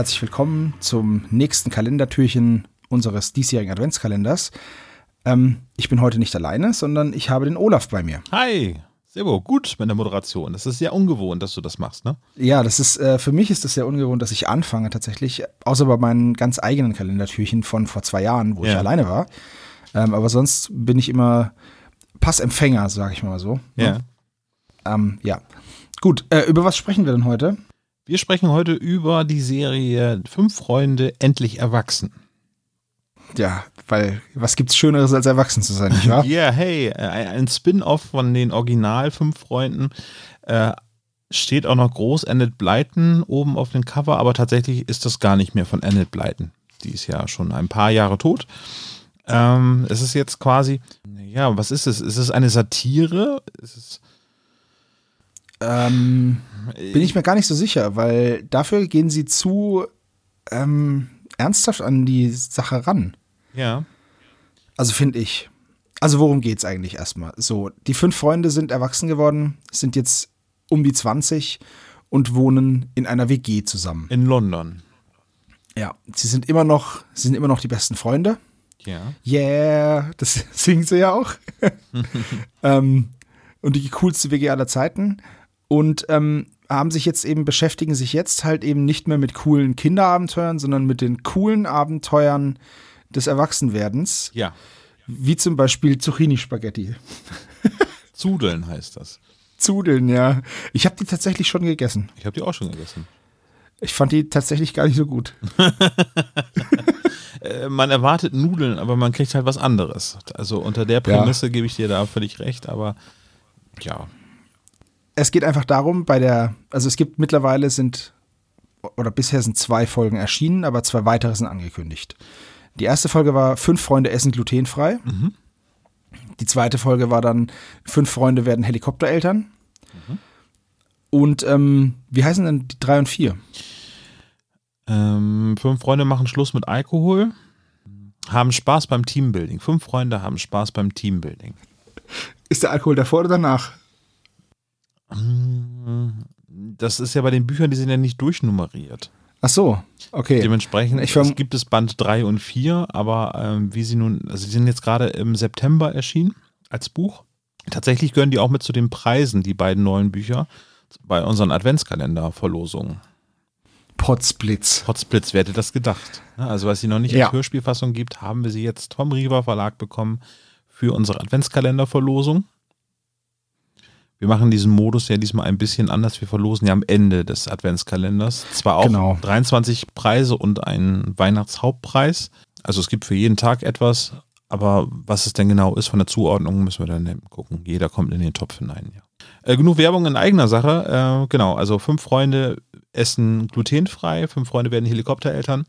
Herzlich willkommen zum nächsten Kalendertürchen unseres diesjährigen Adventskalenders. Ähm, ich bin heute nicht alleine, sondern ich habe den Olaf bei mir. Hi, Sebo, gut mit der Moderation. Das ist sehr ungewohnt, dass du das machst, ne? Ja, das ist äh, für mich ist das sehr ungewohnt, dass ich anfange tatsächlich, außer bei meinen ganz eigenen Kalendertürchen von vor zwei Jahren, wo ich Ja. alleine war. Ähm, aber sonst bin ich immer Passempfänger, sage ich mal so. Ja. Ähm, ja. Gut, äh, über was sprechen wir denn heute? Wir sprechen heute über die Serie Fünf Freunde endlich erwachsen. Ja, weil was gibt's Schöneres als erwachsen zu sein, nicht wahr? Ja, hey, äh, ein Spin-off von den Original Fünf Freunden. Äh, steht auch noch groß Annette Blyton oben auf dem Cover, aber tatsächlich ist das gar nicht mehr von Annette Blyton. Die ist ja schon ein paar Jahre tot. Ähm, es ist jetzt quasi, ja, was ist es? Ist es eine Satire? Ist es, ähm, bin ich mir gar nicht so sicher, weil dafür gehen sie zu ähm, ernsthaft an die Sache ran. ja. Also finde ich. Also worum geht's eigentlich erstmal? So, die fünf Freunde sind erwachsen geworden, sind jetzt um die 20 und wohnen in einer WG zusammen. In London. Ja, sie sind immer noch, sie sind immer noch die besten Freunde. Ja. Yeah, das singen sie ja auch. ähm, und die coolste WG aller Zeiten. Und ähm, haben sich jetzt eben, beschäftigen sich jetzt halt eben nicht mehr mit coolen Kinderabenteuern, sondern mit den coolen Abenteuern des Erwachsenwerdens, Ja. wie zum Beispiel Zucchini-Spaghetti. Zudeln heißt das. Zudeln, ja. Ich habe die tatsächlich schon gegessen. Ich habe die auch schon gegessen. Ich fand die tatsächlich gar nicht so gut. Äh, man erwartet Nudeln, aber man kriegt halt was anderes. Also unter der Prämisse gebe ich dir da völlig recht, aber ja. Es geht einfach darum, bei der, also es gibt mittlerweile sind, oder bisher sind zwei Folgen erschienen, aber zwei weitere sind angekündigt. Die erste Folge war Fünf Freunde essen glutenfrei. Die zweite Folge war dann Fünf Freunde werden Helikoptereltern. Und ähm, wie heißen denn die drei und vier? Ähm, fünf Freunde machen Schluss mit Alkohol, haben Spaß beim Teambuilding. Fünf Freunde haben Spaß beim Teambuilding. Ist der Alkohol davor oder danach? Das ist ja bei den Büchern, die sind ja nicht durchnummeriert. Ach so, okay. Dementsprechend es gibt es Band 3 und 4, aber ähm, wie sie nun, also sie sind jetzt gerade im September erschienen als Buch. Tatsächlich gehören die auch mit zu den Preisen, die beiden neuen Bücher, bei unseren Adventskalender-Verlosungen. Potsblitz. Potsblitz, wer hätte das gedacht? Ja, Also, was sie noch nicht Ja. als Hörspielfassung gibt, haben wir sie jetzt vom Riva Verlag bekommen für unsere Adventskalender-Verlosung. Wir machen diesen Modus ja diesmal ein bisschen anders. Wir verlosen ja am Ende des Adventskalenders zwar auch Genau. 23 Preise und einen Weihnachtshauptpreis. Also es gibt für jeden Tag etwas, aber was es denn genau ist von der Zuordnung, müssen wir dann gucken. Jeder kommt in den Topf hinein, ja. Äh, genug Werbung in eigener Sache. Äh, genau, also fünf Freunde essen glutenfrei, fünf Freunde werden Helikoptereltern.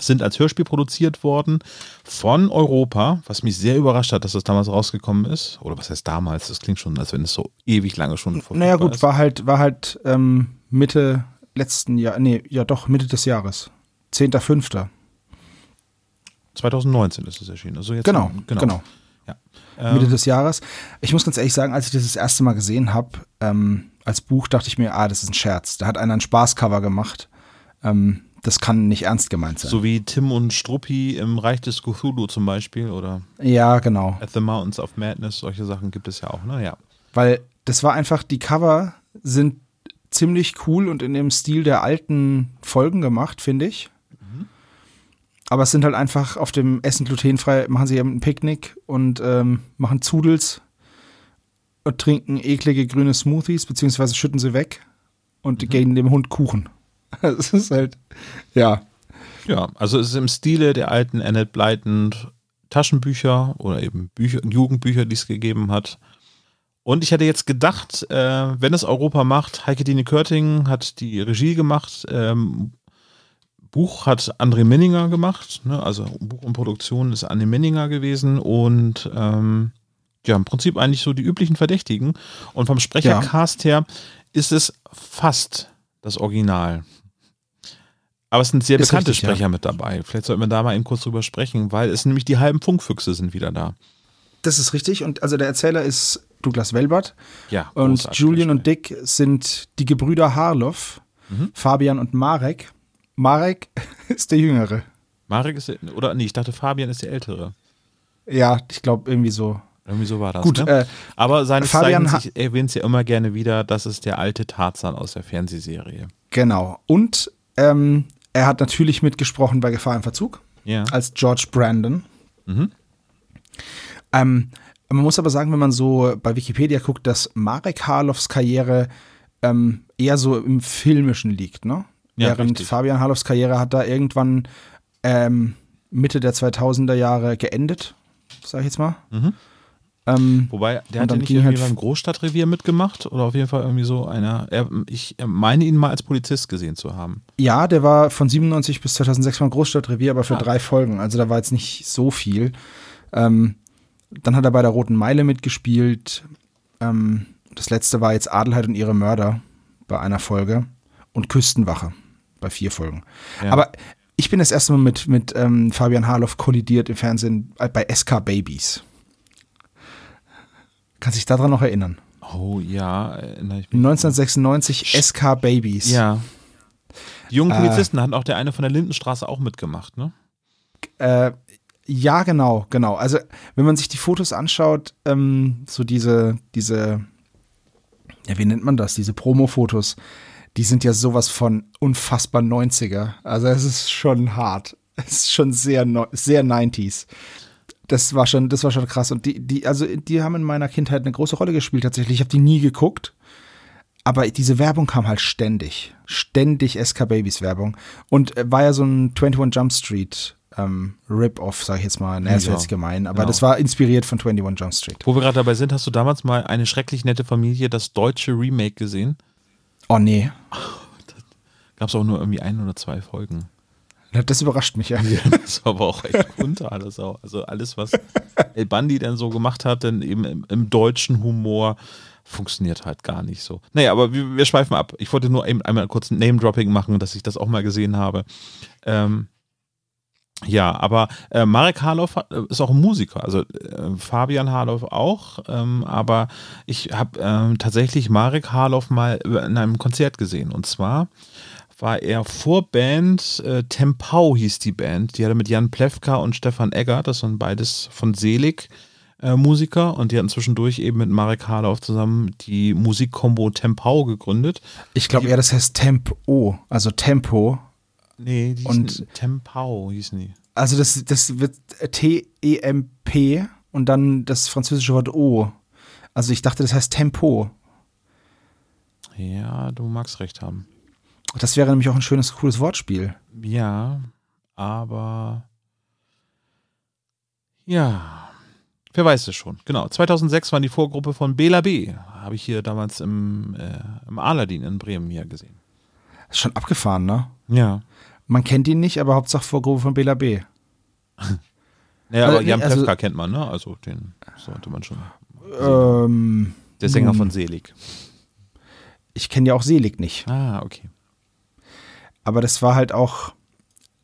Sind als Hörspiel produziert worden von Europa, was mich sehr überrascht hat, dass das damals rausgekommen ist. Oder was heißt damals? Das klingt schon, als wenn es so ewig lange schon Naja verfügbar gut, ist. war halt, war halt ähm, Mitte letzten Jahr, nee, ja doch, Mitte des Jahres. 10.05. 2019 ist es erschienen. Also jetzt Genau, genau. genau. Ja. Mitte Ähm, des Jahres. Ich muss ganz ehrlich sagen, als ich das das erste Mal gesehen habe, ähm, als Buch, dachte ich mir, ah, das ist ein Scherz. Da hat einer ein Spaßcover gemacht. Ähm, das kann nicht ernst gemeint sein. so wie Tim und Struppi im Reich des Cthulhu zum Beispiel oder Ja, genau. At the Mountains of Madness, solche Sachen gibt es ja auch, ne? Ja. Weil das war einfach, die Cover sind ziemlich cool und in dem Stil der alten Folgen gemacht, finde ich. Aber es sind halt einfach auf dem Essen glutenfrei, machen sie eben ein Picknick und ähm, machen Zudels und trinken eklige grüne Smoothies, beziehungsweise schütten sie weg und geben dem Hund Kuchen. Das ist halt, ja. Ja, also es ist im Stile der alten Annette Blyton Taschenbücher oder eben Bücher, Jugendbücher, die es gegeben hat. Und ich hätte jetzt gedacht, äh, wenn es Europa macht, Heike Dine Körting hat die Regie gemacht, ähm, Buch hat André Minninger gemacht, ne? also Buch und Produktion ist André Minninger gewesen und ähm, ja, im Prinzip eigentlich so die üblichen Verdächtigen. Und vom Sprechercast her ist es fast das Original. Aber es sind sehr Ist bekannte richtig, ja. Sprecher mit dabei. Vielleicht sollten wir da mal eben kurz drüber sprechen, weil es nämlich die halben Funkfüchse sind wieder da. Das ist richtig. Und also der Erzähler ist Douglas Welbert. Ja. Und Julian und. Dick sind die Gebrüder Harloff, Mhm. Fabian und Marek. Marek ist der Jüngere. Marek ist der, oder nee, ich dachte Fabian ist der Ältere. Ja, ich glaube irgendwie so. Irgendwie so war das. Gut, ne? äh, Aber seines Fabian Zeichens, ich erwähne es ja immer gerne wieder, das ist der alte Tarzan aus der Fernsehserie. genau. Und ähm, er hat natürlich mitgesprochen bei Gefahr im Verzug Ja. als George Brandon. Mhm. Ähm, man muss aber sagen, wenn man so bei Wikipedia guckt, dass Marek Harloffs Karriere ähm, eher so im Filmischen liegt, ne? Ja, Während richtig. Fabian Harloffs Karriere hat da irgendwann ähm, Mitte der 2000er Jahre geendet, sag ich jetzt mal. Mhm. Ähm, Wobei, der hat ja nicht irgendwie halt- beim Großstadtrevier mitgemacht oder auf jeden Fall irgendwie so einer. Er, ich meine ihn mal als Polizist gesehen zu haben. ja, der war von 97 bis 2006 beim Großstadtrevier, aber für Ah. drei Folgen. Also da war jetzt nicht so viel. Ähm, dann hat er bei der Roten Meile mitgespielt. Ähm, das letzte war jetzt Adelheid und ihre Mörder bei einer Folge und Küstenwache bei vier Folgen. Ja. Aber ich bin das erste Mal mit, mit ähm, Fabian Harloff kollidiert im Fernsehen bei SK Babies. Kannst dich daran noch erinnern? Oh ja, erinnere ich mich. 1996 SK Babies. Ja. Die jungen Äh. Polizisten hatten auch der eine von der Lindenstraße auch mitgemacht, ne? Äh, ja, genau, genau. Also, wenn man sich die Fotos anschaut, ähm, so diese, diese, ja, wie nennt man das? Diese Promo-Fotos, die sind ja sowas von unfassbar 90er. Also, es ist schon hart. Es ist schon sehr, sehr 90s. Das war schon, das war schon krass. Und die, die, also, die haben in meiner Kindheit eine große Rolle gespielt tatsächlich. Ich habe die nie geguckt. Aber diese Werbung kam halt ständig. Ständig SK Babies Werbung. Und äh, war ja so ein 21 Jump Street ähm, Rip-Off, sag ich jetzt mal. Ne, ist Ja, jetzt gemein. Aber genau. das war inspiriert von 21 Jump Street. Wo wir gerade dabei sind, hast du damals mal eine schrecklich nette Familie, das deutsche Remake gesehen? Oh nee. Gab es auch nur irgendwie ein oder zwei Folgen. Das überrascht mich ja. Das war aber auch echt kunter alles auch. Also alles, was El Bandi dann so gemacht hat, dann eben im, im deutschen Humor, funktioniert halt gar nicht so. Naja, aber wir, wir schweifen ab. Ich wollte nur eben einmal kurz ein Name-Dropping machen, dass ich das auch mal gesehen habe. Ähm, ja, aber äh, Marek Harloff äh, ist auch ein Musiker, also äh, Fabian Harloff auch, ähm, aber ich habe ähm, tatsächlich Marek Harloff mal in einem Konzert gesehen und zwar war er Vorband, äh, Tempau hieß die Band, die hatte mit Jan Plewka und Stefan Egger, das sind beides von Selig äh, Musiker und die hatten zwischendurch eben mit Marek Harloff zusammen die Musikkombo Tempau gegründet. Ich glaube eher, das heißt Tempo. Also Tempo. Nee, die Und- Tempau hießen die. Also das, das wird T-E-M-P und dann das französische Wort O. Also ich dachte, das heißt Tempo. Ja, du magst recht haben. Das wäre nämlich auch ein schönes, cooles Wortspiel. Ja, aber ja, wer weiß es schon. Genau, 2006 war die Vorgruppe von Bela B. Habe ich hier damals im, äh, im Aladdin in Bremen hier gesehen. Ist schon abgefahren, ne? Ja. Man kennt ihn nicht, aber Hauptsache Vorgruppe von Bela B. Naja, Also, aber Jan also- Plewka kennt man, ne? Also den sollte man schon. Ähm, Der Sänger von Selig. Ich kenne ja auch Selig nicht. Ah, okay. Aber das war halt auch,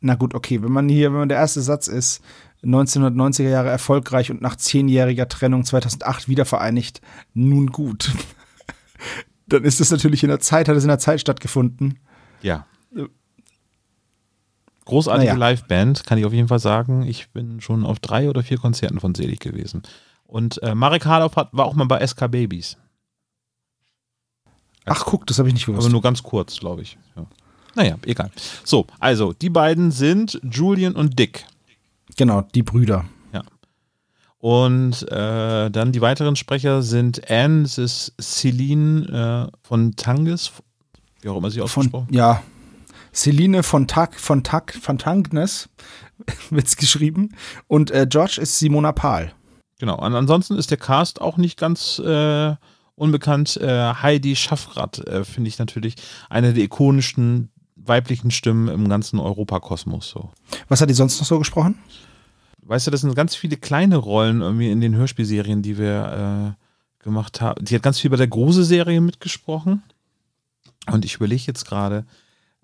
na gut, okay, wenn man hier, wenn man der erste Satz ist, 1990er Jahre erfolgreich und nach zehnjähriger Trennung 2008 wieder vereinigt, nun gut. Dann ist es natürlich in der Zeit, hat es in der Zeit stattgefunden. Ja. Großartige Naja. Liveband, kann ich auf jeden Fall sagen. Ich bin schon auf drei oder vier Konzerten von Selig gewesen. Und äh, Marek Harloff hat, war auch mal bei SK Babies. Ach, guck, das habe ich nicht gewusst. Aber nur ganz kurz, glaube ich. Ja. Naja, egal. So, also, die beiden sind Julian und Dick. genau, die Brüder. Und äh, dann die weiteren Sprecher sind Anne, das ist Celine äh, von Tangis, wie auch immer sie ausgesprochen ja, Celine von Tag, von Tag, von Tangnes wird's geschrieben. Und äh, George ist Simona Pahl. Genau. Und ansonsten ist der Cast auch nicht ganz äh, unbekannt. Äh, Heidi Schaffrath äh, finde ich natürlich eine der ikonischsten weiblichen Stimmen im ganzen Europakosmos. So. Was hat die sonst noch so gesprochen? Weißt du, das sind ganz viele kleine Rollen irgendwie in den Hörspielserien, die wir äh, gemacht haben. Die hat ganz viel bei der Gruse-Serie mitgesprochen. Und ich überlege jetzt gerade.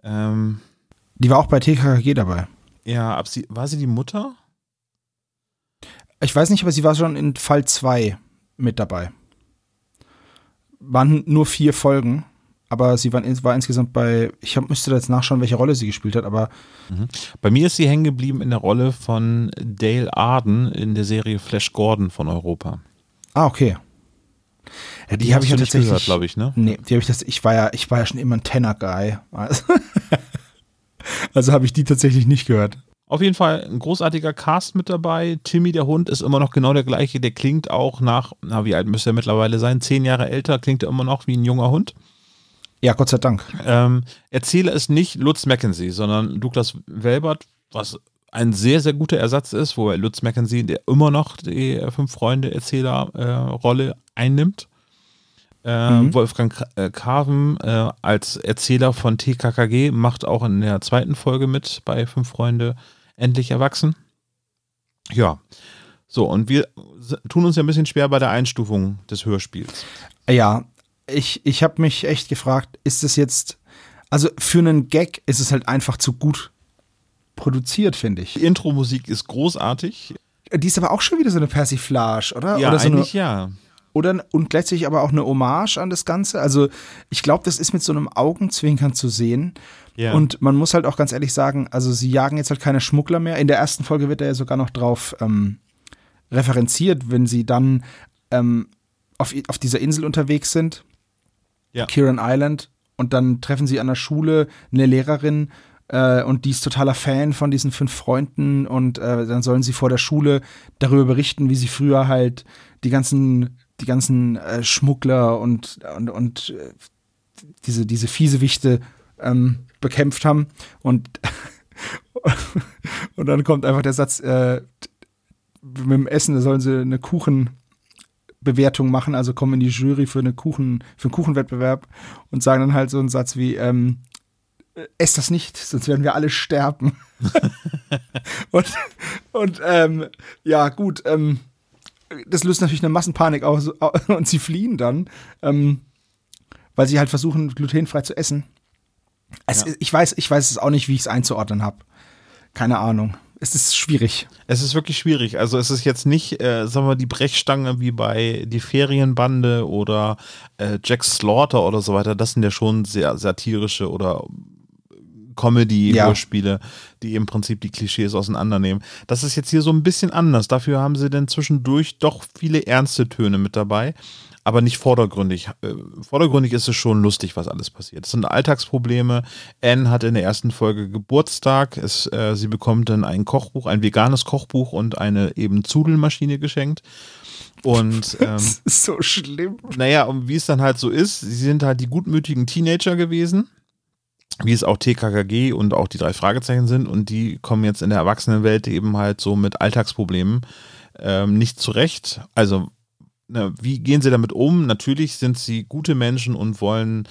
Ähm, die war auch bei TKKG dabei. Ja, ab sie, war sie die Mutter? Ich weiß nicht, aber sie war schon in Fall 2 mit dabei. Waren nur vier Folgen, aber sie war, war insgesamt bei, ich hab, müsste jetzt nachschauen, welche Rolle sie gespielt hat, aber. Mhm. Bei mir ist sie hängen geblieben in der Rolle von Dale Arden in der Serie Flash Gordon von Europa. Ah, okay. Ja, die, die habe ich ja tatsächlich, glaube ich, ne? Nee, die habe ich das, ich war ja, ich war ja schon immer ein Tenor-Guy. Also, also habe ich die tatsächlich nicht gehört. Auf jeden Fall ein großartiger Cast mit dabei. Timmy, der Hund, ist immer noch genau der gleiche. Der klingt auch nach, na, wie alt müsste er mittlerweile sein? Zehn Jahre älter, klingt er immer noch wie ein junger Hund. Ja, Gott sei Dank. Ähm, Erzähler ist nicht Lutz Mackenzie, sondern Douglas Welbert, was ein sehr, sehr guter Ersatz ist, wo Lutz Mackenzie, der immer noch die Fünf-Freunde-Erzähler-Rolle äh, einnimmt. Äh, mhm. Wolfgang äh, Carven äh, als Erzähler von TKKG macht auch in der zweiten Folge mit bei Fünf Freunde endlich erwachsen. Ja. So, und wir tun uns ja ein bisschen schwer bei der Einstufung des Hörspiels. Ja, ich, ich habe mich echt gefragt, ist es jetzt, also für einen Gag ist es halt einfach zu gut produziert, finde ich. Die Intro-Musik ist großartig. Die ist aber auch schon wieder so eine Persiflage, oder? Ja, oder so eigentlich eine, ja. Oder, und gleichzeitig aber auch eine Hommage an das Ganze. Also ich glaube, das ist mit so einem Augenzwinkern zu sehen. Ja. Und man muss halt auch ganz ehrlich sagen, also sie jagen jetzt halt keine Schmuggler mehr. In der ersten Folge wird er ja sogar noch drauf ähm, referenziert, wenn sie dann ähm, auf, auf dieser Insel unterwegs sind ja. Kieran Island. Und dann treffen sie an der Schule eine Lehrerin äh, und die ist totaler Fan von diesen fünf Freunden und äh, dann sollen sie vor der Schule darüber berichten, wie sie früher halt die ganzen, die ganzen äh, Schmuggler und, und, und äh, diese, diese Fiesewichte ähm, bekämpft haben. Und, und dann kommt einfach der Satz, äh, mit dem Essen, sollen sie eine Kuchen Bewertung machen, also kommen in die Jury für, eine Kuchen, für einen Kuchenwettbewerb und sagen dann halt so einen Satz wie, ähm, ess das nicht, sonst werden wir alle sterben. und und ähm, ja, gut, ähm, das löst natürlich eine Massenpanik aus und sie fliehen dann, ähm, weil sie halt versuchen, glutenfrei zu essen. Es, ja. Ich weiß, ich weiß es auch nicht, wie ich es einzuordnen habe. Keine Ahnung es ist schwierig. Es ist wirklich schwierig. Also es ist jetzt nicht, äh, sagen wir, die Brechstange wie bei Die Ferienbande oder äh, Jack Slaughter oder so weiter. Das sind ja schon sehr satirische oder Comedy-Hörspiele, ja. die im Prinzip die Klischees auseinandernehmen. Das ist jetzt hier so ein bisschen anders. Dafür haben sie denn zwischendurch doch viele ernste Töne mit dabei aber nicht vordergründig. Äh, vordergründig ist es schon lustig, was alles passiert. Es sind Alltagsprobleme. Anne hat in der ersten Folge Geburtstag. Es, äh, sie bekommt dann ein Kochbuch, ein veganes Kochbuch und eine eben Zudelmaschine geschenkt. Und ähm, das ist so schlimm. Naja, und wie es dann halt so ist, sie sind halt die gutmütigen Teenager gewesen, wie es auch TKKG und auch die drei Fragezeichen sind, und die kommen jetzt in der Erwachsenenwelt eben halt so mit Alltagsproblemen ähm, nicht zurecht. Also na, wie gehen sie damit um? Natürlich sind sie gute Menschen und wollen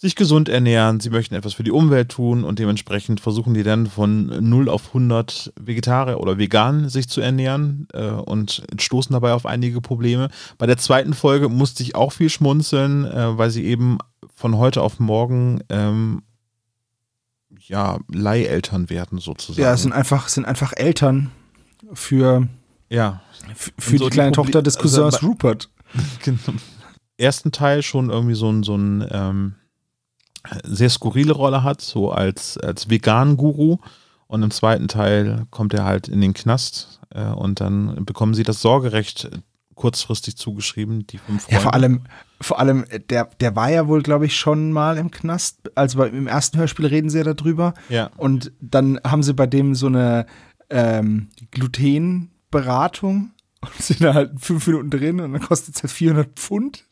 sich gesund ernähren, sie möchten etwas für die Umwelt tun und dementsprechend versuchen die dann von 0 auf 100 Vegetarier oder vegan sich zu ernähren äh, und stoßen dabei auf einige Probleme. Bei der zweiten Folge musste ich auch viel schmunzeln, äh, weil sie eben von heute auf morgen ähm, ja, Leiheltern werden sozusagen. Ja, es sind einfach, sind einfach Eltern für ja. Für so die kleine die Tochter des also Cousins also, Rupert. Genau. Ersten Teil schon irgendwie so ein, so ein ähm, sehr skurrile Rolle hat, so als, als Vegan-Guru. Und im zweiten Teil kommt er halt in den Knast äh, und dann bekommen sie das Sorgerecht kurzfristig zugeschrieben, die fünf Freunde. Ja, vor allem, vor allem, der, der war ja wohl, glaube ich, schon mal im Knast. Also bei, im ersten Hörspiel reden sie ja darüber. Ja. Und dann haben sie bei dem so eine ähm, Gluten- Beratung und sind da halt fünf Minuten drin und dann kostet es halt 400 Pfund.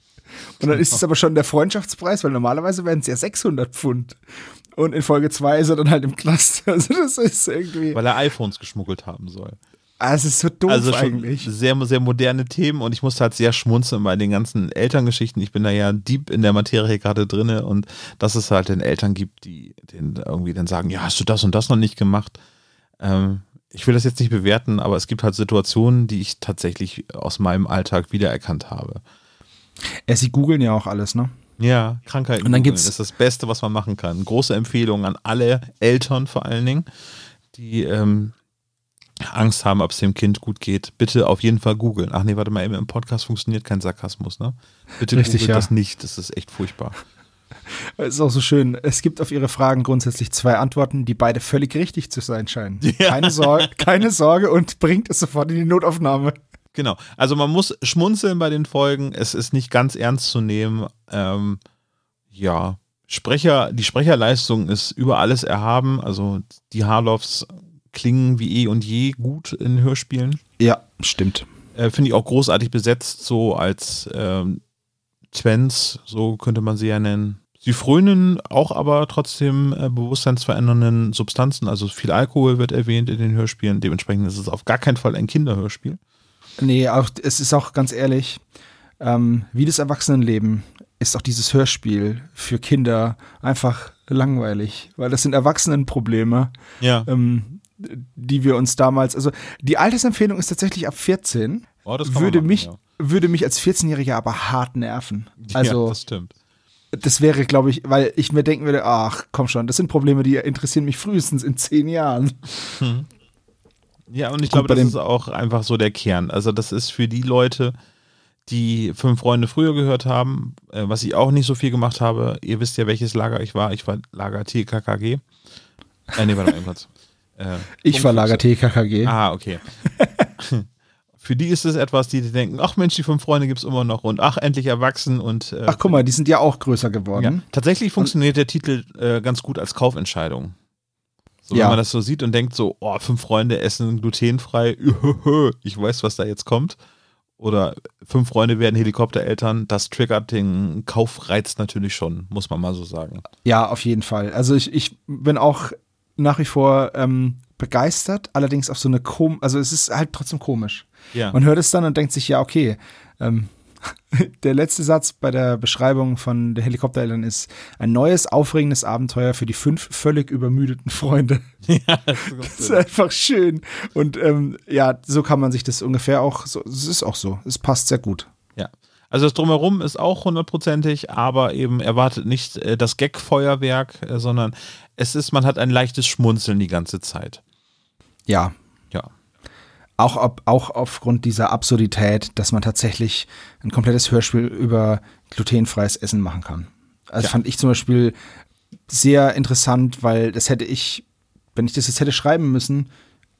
Und dann ist es aber schon der Freundschaftspreis, weil normalerweise wären es ja 600 Pfund. Und in Folge 2 ist er dann halt im Knast. Also das ist irgendwie. Weil er iPhones geschmuggelt haben soll. Ah, es ist so doof also schon eigentlich. sehr, sehr moderne Themen und ich musste halt sehr schmunzeln bei den ganzen Elterngeschichten. Ich bin da ja deep in der Materie gerade drinne und dass es halt den Eltern gibt, die den irgendwie dann sagen, ja, hast du das und das noch nicht gemacht? Ähm, ich will das jetzt nicht bewerten, aber es gibt halt Situationen, die ich tatsächlich aus meinem Alltag wiedererkannt habe. Ja, sie googeln ja auch alles, ne? Ja, Krankheiten Und dann gibt's- ist das Beste, was man machen kann. Große Empfehlung an alle Eltern vor allen Dingen, die ähm, Angst haben, ob es dem Kind gut geht. Bitte auf jeden Fall googeln. Ach nee, warte mal, im Podcast funktioniert kein Sarkasmus, ne? Bitte Richtig, googelt ja. das nicht, das ist echt furchtbar. Es ist auch so schön. Es gibt auf Ihre Fragen grundsätzlich zwei Antworten, die beide völlig richtig zu sein scheinen. Ja. Keine, Sorge, keine Sorge und bringt es sofort in die Notaufnahme. Genau. Also man muss schmunzeln bei den Folgen. Es ist nicht ganz ernst zu nehmen. Ähm, ja, Sprecher, die Sprecherleistung ist über alles erhaben. Also die Harloffs klingen wie eh und je gut in Hörspielen. Ja, stimmt. Äh, Finde ich auch großartig besetzt, so als ähm, Twens, so könnte man sie ja nennen. Sie frönen auch aber trotzdem äh, bewusstseinsverändernden Substanzen. Also viel Alkohol wird erwähnt in den Hörspielen. Dementsprechend ist es auf gar keinen Fall ein Kinderhörspiel. Nee, auch, es ist auch ganz ehrlich, ähm, wie das Erwachsenenleben ist auch dieses Hörspiel für Kinder einfach langweilig, weil das sind Erwachsenenprobleme, Ja. ähm, die wir uns damals, also die Altersempfehlung ist tatsächlich ab 14, Oh, man würde machen, mich, ja. Würde mich als 14-Jähriger aber hart nerven. ja, Also das stimmt. das wäre, glaube ich, weil ich mir denken würde, ach komm schon, das sind Probleme, die interessieren mich frühestens in zehn Jahren. Ja, und ich glaube, das ist auch einfach so der Kern. Also, das ist für die Leute, die fünf Freunde früher gehört haben, äh, was ich auch nicht so viel gemacht habe. Ihr wisst ja, welches Lager ich war. Ich war Lager TKKG. Äh, nee, warte mal kurz. Äh, Ich war. Lager TKKG. Ah, okay. Für die ist es etwas, die denken, ach Mensch, die fünf Freunde gibt es immer noch und ach, endlich erwachsen und äh, Ach guck mal, die sind ja auch größer ja. geworden. Tatsächlich funktioniert der Titel äh, ganz gut als Kaufentscheidung. So, Ja. Wenn man das so sieht und denkt so, oh, fünf Freunde essen glutenfrei, ich weiß, was da jetzt kommt. Oder fünf Freunde werden Helikoptereltern, das triggert den Kaufreiz natürlich schon, muss man mal so sagen. Ja, auf jeden Fall. Also ich, ich bin auch nach wie vor ähm, begeistert, allerdings auf so eine kom, also es ist halt trotzdem komisch. Ja. Man hört es dann und denkt sich, ja, okay. Ähm, der letzte Satz bei der Beschreibung von der Helikoptereltern ist ein neues, aufregendes Abenteuer für die fünf völlig übermüdeten Freunde. ja, das ist Das ist einfach schön. Und ähm, ja, so kann man sich das ungefähr auch, so, es ist auch so. Es passt sehr gut. Ja. Also das Drumherum ist auch hundertprozentig, aber eben erwartet nicht äh, das Gag-Feuerwerk, äh, sondern es ist, man hat ein leichtes Schmunzeln die ganze Zeit. Ja, Ja. Auch, ob, auch aufgrund dieser Absurdität, dass man tatsächlich ein komplettes Hörspiel über glutenfreies Essen machen kann. Also Ja. fand ich zum Beispiel sehr interessant, weil das hätte ich, wenn ich das jetzt hätte schreiben müssen,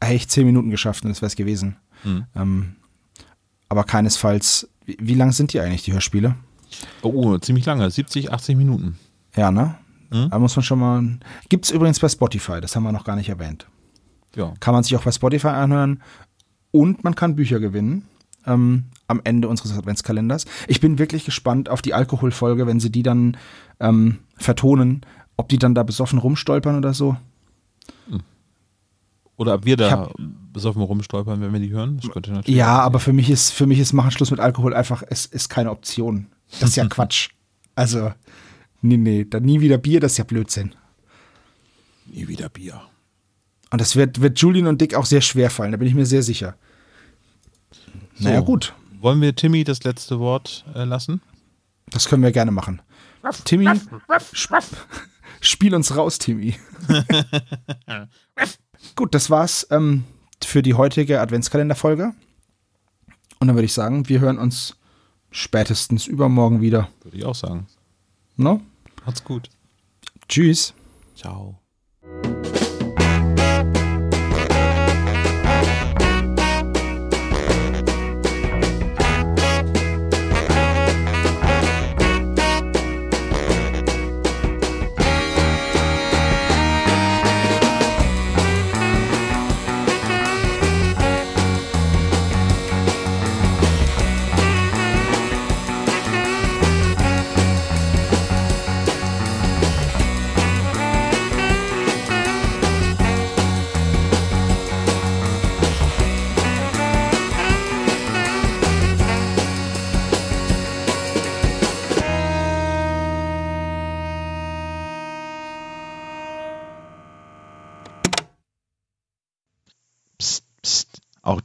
hätte ich zehn Minuten geschafft und das wäre es gewesen. Mhm. Ähm, aber keinesfalls, wie, wie lang sind die eigentlich, die Hörspiele? Oh, ziemlich lange, 70, 80 Minuten. Ja, ne? Mhm. Da muss man schon mal. Gibt es übrigens bei Spotify, das haben wir noch gar nicht erwähnt. Ja. Kann man sich auch bei Spotify anhören. Und man kann Bücher gewinnen ähm, am Ende unseres Adventskalenders. Ich bin wirklich gespannt auf die Alkoholfolge, wenn sie die dann ähm, vertonen, ob die dann da besoffen rumstolpern oder so. Oder ob wir da hab- besoffen rumstolpern, wenn wir die hören. Ja, aber für mich ist für mich ist machen Schluss mit Alkohol einfach es ist keine Option. Das ist ja Quatsch. Also nee, nee, dann nie wieder Bier, das ist ja Blödsinn. nie wieder Bier. Und das wird wird Julian und Dick auch sehr schwer fallen, da bin ich mir sehr sicher. Naja, So. gut. Wollen wir Timmy das letzte Wort äh, lassen? Das können wir gerne machen. Timmy, sp spiel uns raus, Timmy. Gut, das war's ähm, für die heutige Adventskalenderfolge. Und dann würde ich sagen, wir hören uns spätestens übermorgen wieder. Würde ich auch sagen. No? Macht's gut. Tschüss. Ciao.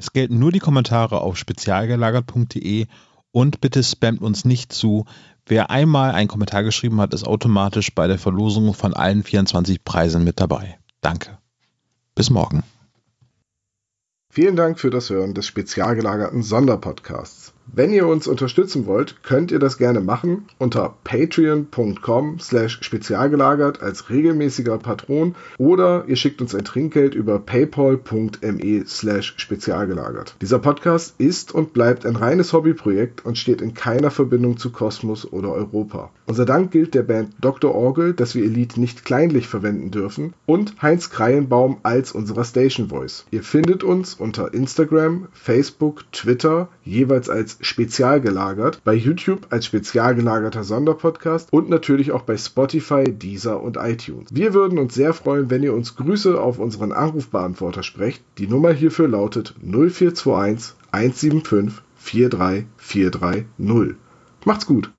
es gelten nur die Kommentare auf spezialgelagert.de und bitte spamt uns nicht zu. Wer einmal einen Kommentar geschrieben hat, ist automatisch bei der Verlosung von allen 24 Preisen mit dabei. Danke. Bis morgen. Vielen Dank für das Hören des spezial gelagerten Sonderpodcasts. Wenn ihr uns unterstützen wollt, könnt ihr das gerne machen unter patreon.com slash spezialgelagert als regelmäßiger Patron oder ihr schickt uns ein Trinkgeld über paypal.me slash spezialgelagert. Dieser Podcast ist und bleibt ein reines Hobbyprojekt und steht in keiner Verbindung zu Kosmos oder Europa. Unser Dank gilt der Band Dr. Orgel, dass wir ihr Lied nicht kleinlich verwenden dürfen und Heinz Kreienbaum als unserer Station Voice. Ihr findet uns unter Instagram, Facebook, Twitter jeweils als spezial gelagert, bei YouTube als spezial gelagerter Sonderpodcast und natürlich auch bei Spotify, Deezer und iTunes. Wir würden uns sehr freuen, wenn ihr uns Grüße auf unseren Anrufbeantworter sprecht. Die Nummer hierfür lautet 0421 175 43430. Macht's gut!